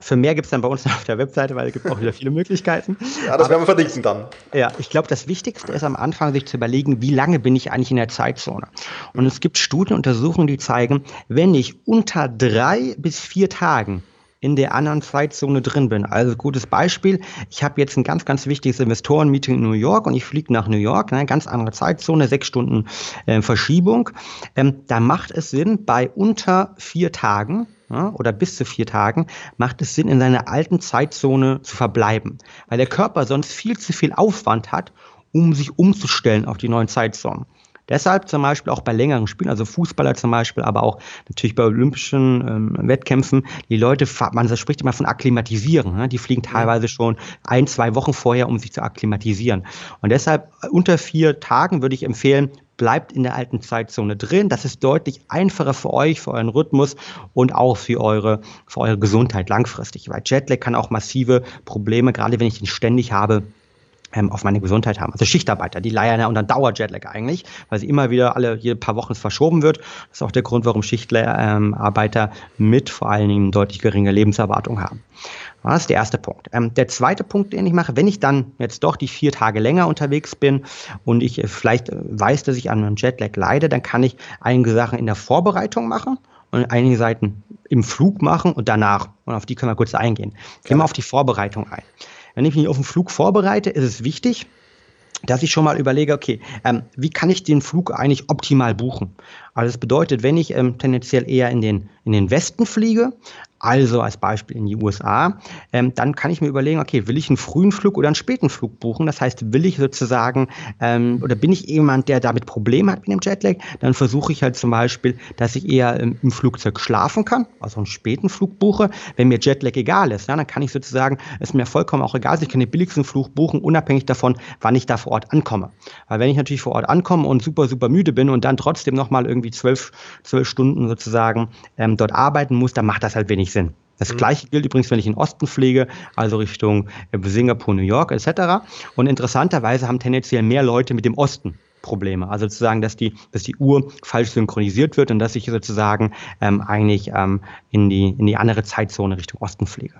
Speaker 3: für mehr gibt es dann bei uns auf der Webseite, weil es gibt auch wieder viele Möglichkeiten.
Speaker 2: Ja, das werden wir verdichten dann.
Speaker 3: Ja, ich glaube, das Wichtigste ist am Anfang, sich zu überlegen, wie lange bin ich eigentlich in der Zeitzone. Und es gibt Studien, Untersuchungen, die zeigen, wenn ich unter drei bis vier Tagen in der anderen Zeitzone drin bin. Also gutes Beispiel, ich habe jetzt ein ganz, ganz wichtiges Investorenmeeting in New York und ich fliege nach New York, eine ganz andere Zeitzone, sechs Stunden äh, Verschiebung. Ähm, da macht es Sinn, bei unter vier Tagen ja, oder bis zu vier Tagen, macht es Sinn, in seiner alten Zeitzone zu verbleiben, weil der Körper sonst viel zu viel Aufwand hat, um sich umzustellen auf die neuen Zeitzonen. Deshalb zum Beispiel auch bei längeren Spielen, also Fußballer zum Beispiel, aber auch natürlich bei olympischen ähm, Wettkämpfen, die Leute, man spricht immer von akklimatisieren. Ne? Die fliegen teilweise schon ein, zwei Wochen vorher, um sich zu akklimatisieren. Und deshalb unter vier Tagen würde ich empfehlen, bleibt in der alten Zeitzone drin. Das ist deutlich einfacher für euch, für euren Rhythmus und auch für eure, für eure Gesundheit langfristig. Weil Jetlag kann auch massive Probleme, gerade wenn ich ihn ständig habe, ähm, auf meine Gesundheit haben. Also Schichtarbeiter, die leiern ja unter Dauerjetlag eigentlich, weil sie immer wieder alle jede paar Wochen verschoben wird. Das ist auch der Grund, warum Schichtarbeiter mit vor allen Dingen deutlich geringe Lebenserwartung haben. Das ist der erste Punkt. Ähm, der zweite Punkt, den ich mache, wenn ich dann jetzt doch die vier Tage länger unterwegs bin und ich äh, vielleicht äh, weiß, dass ich an einem Jetlag leide, dann kann ich einige Sachen in der Vorbereitung machen und einige Seiten im Flug machen und danach. Und auf die können wir kurz eingehen. Gehen wir auf die Vorbereitung ein. Wenn ich mich auf den Flug vorbereite, ist es wichtig, dass ich schon mal überlege, okay, ähm, wie kann ich den Flug eigentlich optimal buchen? Also das bedeutet, wenn ich ähm, tendenziell eher in den, in den Westen fliege, also als Beispiel in die USA, ähm, dann kann ich mir überlegen, okay, will ich einen frühen Flug oder einen späten Flug buchen? Das heißt, will ich sozusagen ähm, oder bin ich jemand, der damit Probleme hat mit dem Jetlag? Dann versuche ich halt zum Beispiel, dass ich eher ähm, im Flugzeug schlafen kann, also einen späten Flug buche. Wenn mir Jetlag egal ist, ja, dann kann ich sozusagen, ist mir vollkommen auch egal, ich kann den billigsten Flug buchen, unabhängig davon, wann ich da vor Ort ankomme. Weil wenn ich natürlich vor Ort ankomme und super, super müde bin und dann trotzdem nochmal irgendwie zwölf, zwölf Stunden sozusagen ähm, dort arbeiten muss, dann macht das halt wenig Sinn. Das mhm. gleiche gilt übrigens, wenn ich in Osten pflege, also Richtung äh, Singapur, New York etc. Und interessanterweise haben tendenziell mehr Leute mit dem Osten Probleme. Also sozusagen, dass die, dass die Uhr falsch synchronisiert wird und dass ich sozusagen ähm, eigentlich ähm, in, die, in die andere Zeitzone Richtung Osten pflege.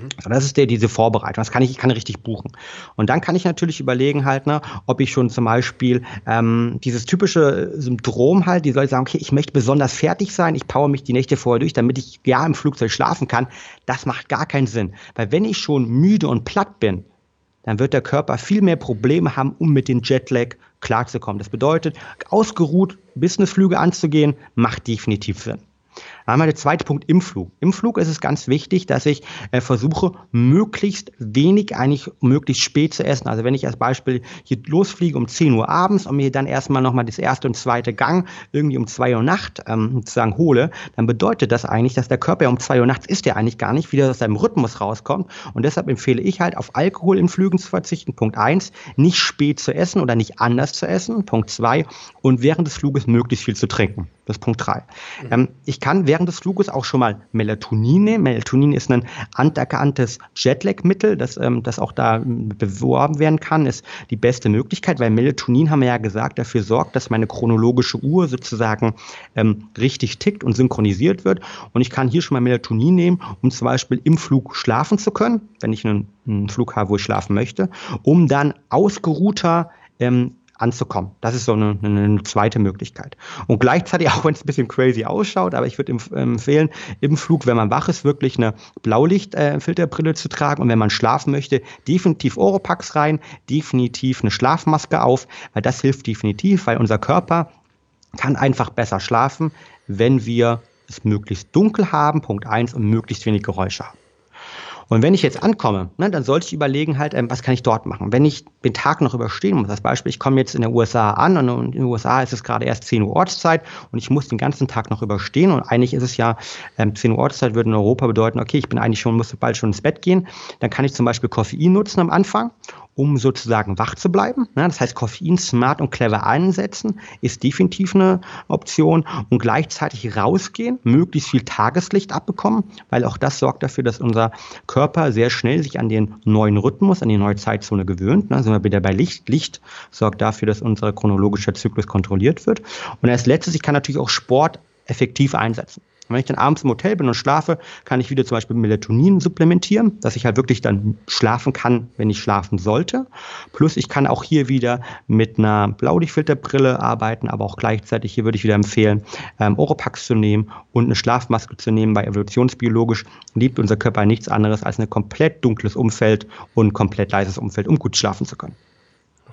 Speaker 3: Mhm. Das ist der, diese Vorbereitung. Das kann ich, ich kann richtig buchen. Und dann kann ich natürlich überlegen halt, ne, ob ich schon zum Beispiel ähm, dieses typische Syndrom halt, die Leute sagen, okay, ich möchte besonders fertig sein, ich power mich die Nächte vorher durch, damit ich ja im Flugzeug schlafen kann. Das macht gar keinen Sinn. Weil wenn ich schon müde und platt bin, dann wird der Körper viel mehr Probleme haben, um mit dem Jetlag klarzukommen. Das bedeutet, ausgeruht Businessflüge anzugehen, macht definitiv Sinn. Wir den zweiten Punkt im Flug. Im Flug ist es ganz wichtig, dass ich äh, versuche, möglichst wenig, eigentlich möglichst spät zu essen. Also wenn ich als Beispiel hier losfliege um 10 Uhr abends und mir dann erstmal nochmal das erste und zweite Gang irgendwie um 2 Uhr Nacht ähm, sozusagen hole, dann bedeutet das eigentlich, dass der Körper ja um 2 Uhr nachts ist der eigentlich gar nicht, wieder aus seinem Rhythmus rauskommt. Und deshalb empfehle ich halt, auf Alkohol in Flügen zu verzichten. Punkt 1, nicht spät zu essen oder nicht anders zu essen. Punkt 2, und während des Fluges möglichst viel zu trinken. Das ist Punkt 3. Mhm. Ähm, ich kann während des Fluges auch schon mal Melatonin nehmen. Melatonin ist ein anerkanntes Jetlag-Mittel, das, ähm, das auch da beworben werden kann, ist die beste Möglichkeit, weil Melatonin, haben wir ja gesagt, dafür sorgt, dass meine chronologische Uhr sozusagen ähm, richtig tickt und synchronisiert wird. Und ich kann hier schon mal Melatonin nehmen, um zum Beispiel im Flug schlafen zu können, wenn ich einen, einen Flug habe, wo ich schlafen möchte, um dann ausgeruhter ähm, anzukommen. Das ist so eine, eine zweite Möglichkeit. Und gleichzeitig, auch wenn es ein bisschen crazy ausschaut, aber ich würde empfehlen, im Flug, wenn man wach ist, wirklich eine Blaulichtfilterbrille äh, zu tragen und wenn man schlafen möchte, definitiv Oropax rein, definitiv eine Schlafmaske auf, weil das hilft definitiv, weil unser Körper kann einfach besser schlafen, wenn wir es möglichst dunkel haben, Punkt 1, und möglichst wenig Geräusche haben. Und wenn ich jetzt ankomme, ne, dann sollte ich überlegen halt, ähm, was kann ich dort machen. Wenn ich den Tag noch überstehen muss, als Beispiel, ich komme jetzt in den USA an und in den USA ist es gerade erst 10 Uhr Ortszeit und ich muss den ganzen Tag noch überstehen und eigentlich ist es ja, ähm, 10 Uhr Ortszeit würde in Europa bedeuten, okay, ich bin eigentlich schon, muss bald schon ins Bett gehen, dann kann ich zum Beispiel Koffein nutzen am Anfang um sozusagen wach zu bleiben. Das heißt, Koffein smart und clever einsetzen ist definitiv eine Option und gleichzeitig rausgehen, möglichst viel Tageslicht abbekommen, weil auch das sorgt dafür, dass unser Körper sehr schnell sich an den neuen Rhythmus, an die neue Zeitzone gewöhnt. Da sind wir wieder bei Licht. Licht sorgt dafür, dass unser chronologischer Zyklus kontrolliert wird. Und als letztes, ich kann natürlich auch Sport effektiv einsetzen. Wenn ich dann abends im Hotel bin und schlafe, kann ich wieder zum Beispiel Melatonin supplementieren, dass ich halt wirklich dann schlafen kann, wenn ich schlafen sollte. Plus ich kann auch hier wieder mit einer Blaulichtfilterbrille arbeiten, aber auch gleichzeitig hier würde ich wieder empfehlen, ähm, Oropax zu nehmen und eine Schlafmaske zu nehmen, weil evolutionsbiologisch liebt unser Körper nichts anderes als ein komplett dunkles Umfeld und komplett leises Umfeld, um gut schlafen zu können.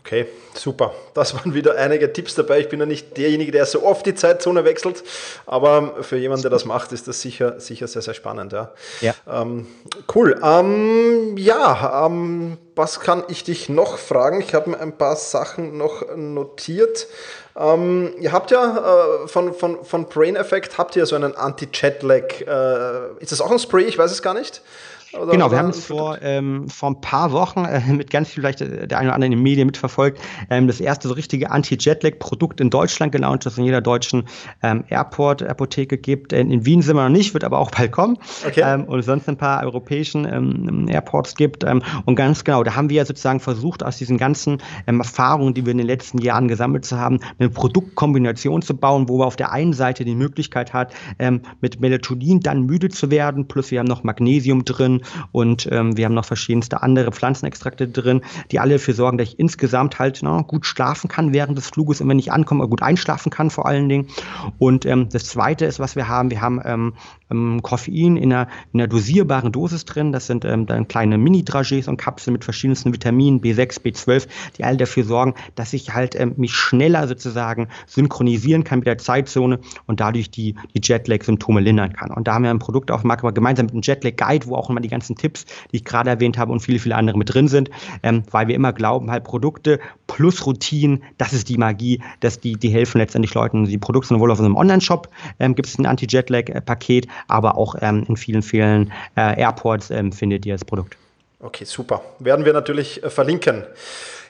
Speaker 2: Okay, super. Das waren wieder einige Tipps dabei. Ich bin ja nicht derjenige, der so oft die Zeitzone wechselt, aber für jemanden, der das macht, ist das sicher, sicher sehr, sehr spannend. Ja, ja. Ähm, cool. Ähm, ja, ähm, was kann ich dich noch fragen? Ich habe mir ein paar Sachen noch notiert. Ähm, ihr habt ja äh, von, von, von Brain Effect habt ihr so einen Anti-Jetlag. Äh, ist das auch ein Spray? Ich weiß es gar nicht.
Speaker 3: Oder, genau, wir haben es vor, ähm, vor ein paar Wochen äh, mit ganz viel, vielleicht äh, der eine oder andere in den Medien mitverfolgt, ähm, das erste so richtige Anti-Jetlag-Produkt in Deutschland gelauncht, das in jeder deutschen ähm, Airport-Apotheke gibt. In, in, Wien sind wir noch nicht, wird aber auch bald kommen. Okay. Ähm, und sonst ein paar europäischen ähm, Airports gibt. Ähm, und ganz genau, da haben wir ja sozusagen versucht, aus diesen ganzen ähm, Erfahrungen, die wir in den letzten Jahren gesammelt zu haben, eine Produktkombination zu bauen, wo wir auf der einen Seite die Möglichkeit hat, ähm, mit Melatonin dann müde zu werden, plus wir haben noch Magnesium drin, und ähm, wir haben noch verschiedenste andere Pflanzenextrakte drin, die alle dafür sorgen, dass ich insgesamt halt na, ne, gut schlafen kann während des Fluges und wenn ich ankomme, gut einschlafen kann vor allen Dingen. Und ähm, das Zweite ist, was wir haben, wir haben ähm, ähm, Koffein in einer, in einer dosierbaren Dosis drin. Das sind ähm, dann kleine Mini-Dragés und Kapseln mit verschiedensten Vitaminen, B6, B12, die alle dafür sorgen, dass ich halt ähm, mich schneller sozusagen synchronisieren kann mit der Zeitzone und dadurch die, die Jetlag-Symptome lindern kann. Und da haben wir ein Produkt auf dem Markt, gemeinsam mit einem Jetlag-Guide, wo auch immer die ganzen Tipps, die ich gerade erwähnt habe und viele, viele andere mit drin sind, ähm, weil wir immer glauben, halt Produkte plus Routinen, das ist die Magie, dass die, die helfen letztendlich Leuten. Die Produkte sind wohl auf unserem Online-Shop, ähm, gibt es ein Anti-Jetlag-Paket, aber auch ähm, in vielen, vielen äh, Airports ähm, findet ihr das Produkt.
Speaker 2: Okay, super. Werden wir natürlich äh, verlinken.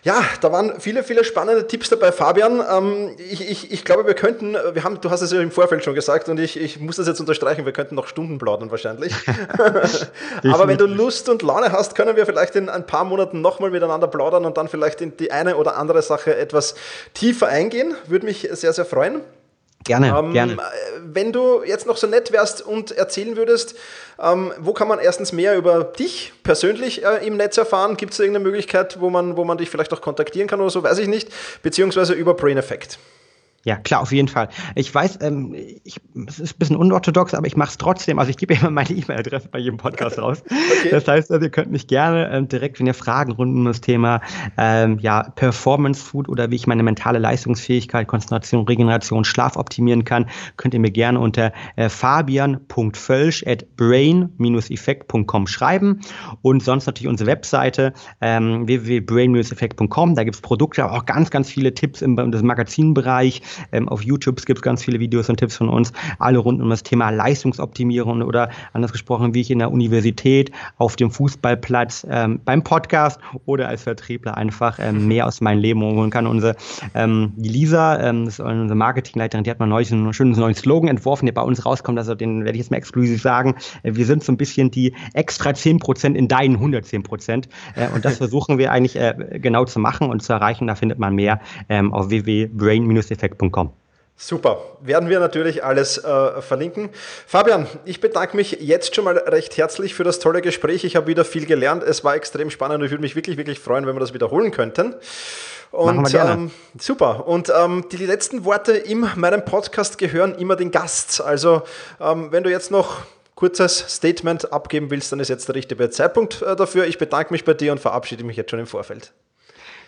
Speaker 2: Ja, da waren viele, viele spannende Tipps dabei, Fabian. Ähm, ich, ich, ich glaube, wir könnten, wir haben, du hast es ja im Vorfeld schon gesagt und ich, ich muss das jetzt unterstreichen, wir könnten noch Stunden plaudern wahrscheinlich. Aber wenn du Lust und Laune hast, können wir vielleicht in ein paar Monaten nochmal miteinander plaudern und dann vielleicht in die eine oder andere Sache etwas tiefer eingehen. Würde mich sehr, sehr freuen.
Speaker 3: Gerne, ähm, gerne.
Speaker 2: Wenn du jetzt noch so nett wärst und erzählen würdest, ähm, wo kann man erstens mehr über dich persönlich äh, im Netz erfahren? Gibt es irgendeine Möglichkeit, wo man, wo man dich vielleicht auch kontaktieren kann oder so, weiß ich nicht, beziehungsweise über Brain Effect?
Speaker 3: Ja, klar, auf jeden Fall. Ich weiß, ähm, ich, es ist ein bisschen unorthodox, aber ich mache es trotzdem. Also ich gebe immer meine E-Mail-Adresse bei jedem Podcast raus. okay. Das heißt, also, ihr könnt mich gerne ähm, direkt, wenn ihr Fragen rund um das Thema ähm, ja, Performance Food oder wie ich meine mentale Leistungsfähigkeit, Konzentration, Regeneration, Schlaf optimieren kann, könnt ihr mir gerne unter äh, fabian.völsch at brain-effekt.com schreiben. Und sonst natürlich unsere Webseite ähm, www.brain-effekt.com. Da gibt es Produkte, aber auch ganz, ganz viele Tipps im, im Magazinbereich ähm, auf YouTube gibt es ganz viele Videos und Tipps von uns, alle rund um das Thema Leistungsoptimierung oder anders gesprochen, wie ich in der Universität, auf dem Fußballplatz, ähm, beim Podcast oder als Vertriebler einfach ähm, mehr aus meinem Leben holen kann. Unsere ähm, die Lisa, ähm, das ist unsere Marketingleiterin, die hat mal neulich einen schönen neuen Slogan entworfen, der bei uns rauskommt. Also den werde ich jetzt mal exklusiv sagen. Äh, wir sind so ein bisschen die extra 10% in deinen 110%. Äh, und das versuchen wir eigentlich äh, genau zu machen und zu erreichen. Da findet man mehr ähm, auf www.brain-effekt www.ecom.
Speaker 2: Super, werden wir natürlich alles äh, verlinken. Fabian, ich bedanke mich jetzt schon mal recht herzlich für das tolle Gespräch. Ich habe wieder viel gelernt. Es war extrem spannend und ich würde mich wirklich, wirklich freuen, wenn wir das wiederholen könnten. Und Machen wir gerne. Ähm, super. Und ähm, die letzten Worte in meinem Podcast gehören immer den Gast. Also ähm, wenn du jetzt noch kurzes Statement abgeben willst, dann ist jetzt der richtige Zeitpunkt äh, dafür. Ich bedanke mich bei dir und verabschiede mich jetzt schon im Vorfeld.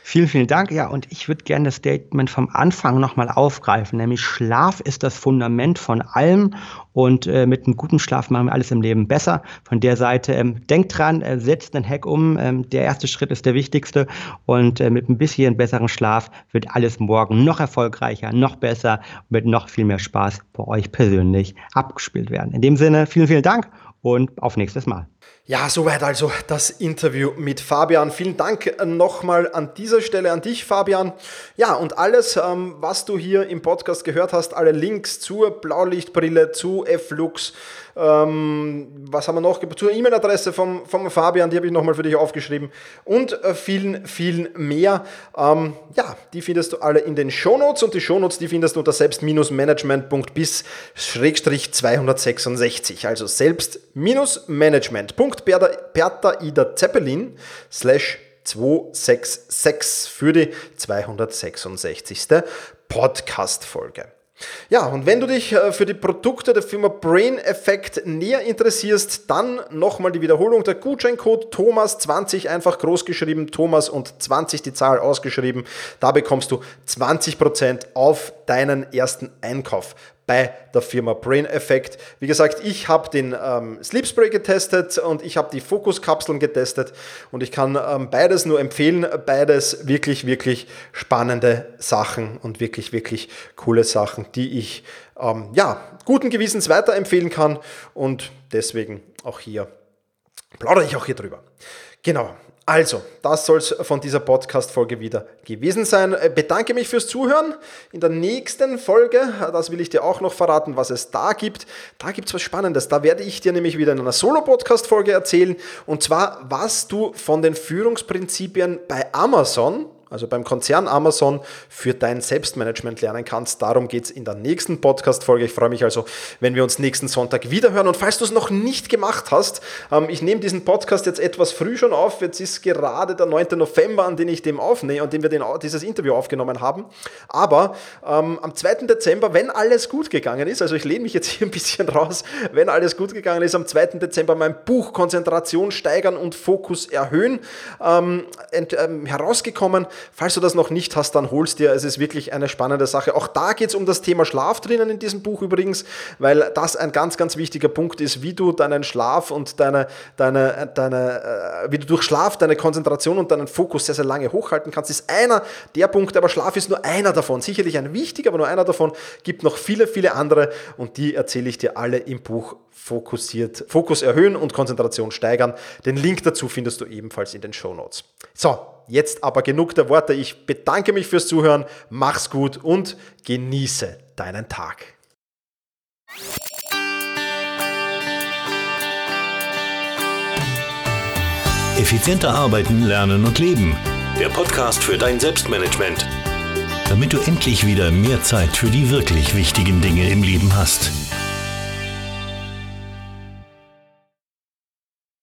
Speaker 3: Vielen, vielen Dank. Ja, und ich würde gerne das Statement vom Anfang nochmal aufgreifen, nämlich Schlaf ist das Fundament von allem und äh, mit einem guten Schlaf machen wir alles im Leben besser. Von der Seite, ähm, denkt dran, äh, setzt den Hack um. Ähm, der erste Schritt ist der wichtigste und äh, mit ein bisschen besseren Schlaf wird alles morgen noch erfolgreicher, noch besser mit noch viel mehr Spaß bei euch persönlich abgespielt werden. In dem Sinne, vielen, vielen Dank und auf nächstes Mal.
Speaker 2: Ja, soweit also das Interview mit Fabian. Vielen Dank nochmal an dieser Stelle an dich, Fabian. Ja, und alles, ähm, was du hier im Podcast gehört hast, alle Links zur Blaulichtbrille, zu F-Lux, ähm, was haben wir noch? Zur E-Mail-Adresse vom, vom Fabian, die habe ich nochmal für dich aufgeschrieben. Und äh, vielen, vielen mehr. Ähm, ja, die findest du alle in den Shownotes und die Shownotes, die findest du unter selbst-management.bis-266. Also selbst-management.bertha Ida Zeppelin slash 266 für die 266. Podcast-Folge. Ja, und wenn du dich äh, für die Produkte der Firma Brain Effect näher interessierst, dann nochmal die Wiederholung. Der Gutscheincode Thomas20 einfach groß geschrieben, Thomas und 20 die Zahl ausgeschrieben. Da bekommst du 20% auf deinen ersten Einkauf bei der Firma Brain Effect. Wie gesagt, ich habe den ähm, Sleep Spray getestet und ich habe die Fokuskapseln getestet und ich kann ähm, beides nur empfehlen. Beides wirklich, wirklich spannende Sachen und wirklich, wirklich coole Sachen, die ich ähm, ja, guten Gewissens weiterempfehlen kann und deswegen auch hier plaudere ich auch hier drüber. Genau. Also, das soll es von dieser Podcast-Folge wieder gewesen sein. Äh, bedanke mich fürs Zuhören. In der nächsten Folge, äh, das will ich dir auch noch verraten, was es da gibt. Da gibt es was Spannendes. Da werde ich dir nämlich wieder in einer Solo-Podcast-Folge erzählen. Und zwar, was du von den Führungsprinzipien bei Amazon also beim Konzern Amazon, für dein Selbstmanagement lernen kannst. Darum geht es in der nächsten Podcast-Folge. Ich freue mich also, wenn wir uns nächsten Sonntag wiederhören. Und falls du es noch nicht gemacht hast, ähm, ich nehme diesen Podcast jetzt etwas früh schon auf. Jetzt ist gerade der 9. November, an dem ich dem aufnehme, an dem wir den, dieses Interview aufgenommen haben. Aber ähm, am 2. Dezember, wenn alles gut gegangen ist, also ich lehne mich jetzt hier ein bisschen raus, wenn alles gut gegangen ist, am 2. Dezember mein Buch Konzentration steigern und Fokus erhöhen ähm, ent, ähm, herausgekommen. Falls du das noch nicht hast, dann holst dir. Es ist wirklich eine spannende Sache. Auch da geht es um das Thema Schlaf drinnen in diesem Buch übrigens, weil das ein ganz, ganz wichtiger Punkt ist, wie du deinen Schlaf und deine, deine, deine, äh, wie du durch Schlaf deine Konzentration und deinen Fokus sehr, sehr lange hochhalten kannst. Ist einer der Punkte, aber Schlaf ist nur einer davon. Sicherlich ein wichtiger, aber nur einer davon. Gibt noch viele, viele andere und die erzähle ich dir alle im Buch fokussiert, Fokus erhöhen und Konzentration steigern. Den Link dazu findest du ebenfalls in den Show Notes. So, jetzt aber genug der Worte. Ich bedanke mich fürs Zuhören, mach's gut und genieße deinen Tag.
Speaker 1: Effizienter arbeiten, lernen und leben. Der Podcast für dein Selbstmanagement. Damit du endlich wieder mehr Zeit für die wirklich wichtigen Dinge im Leben hast.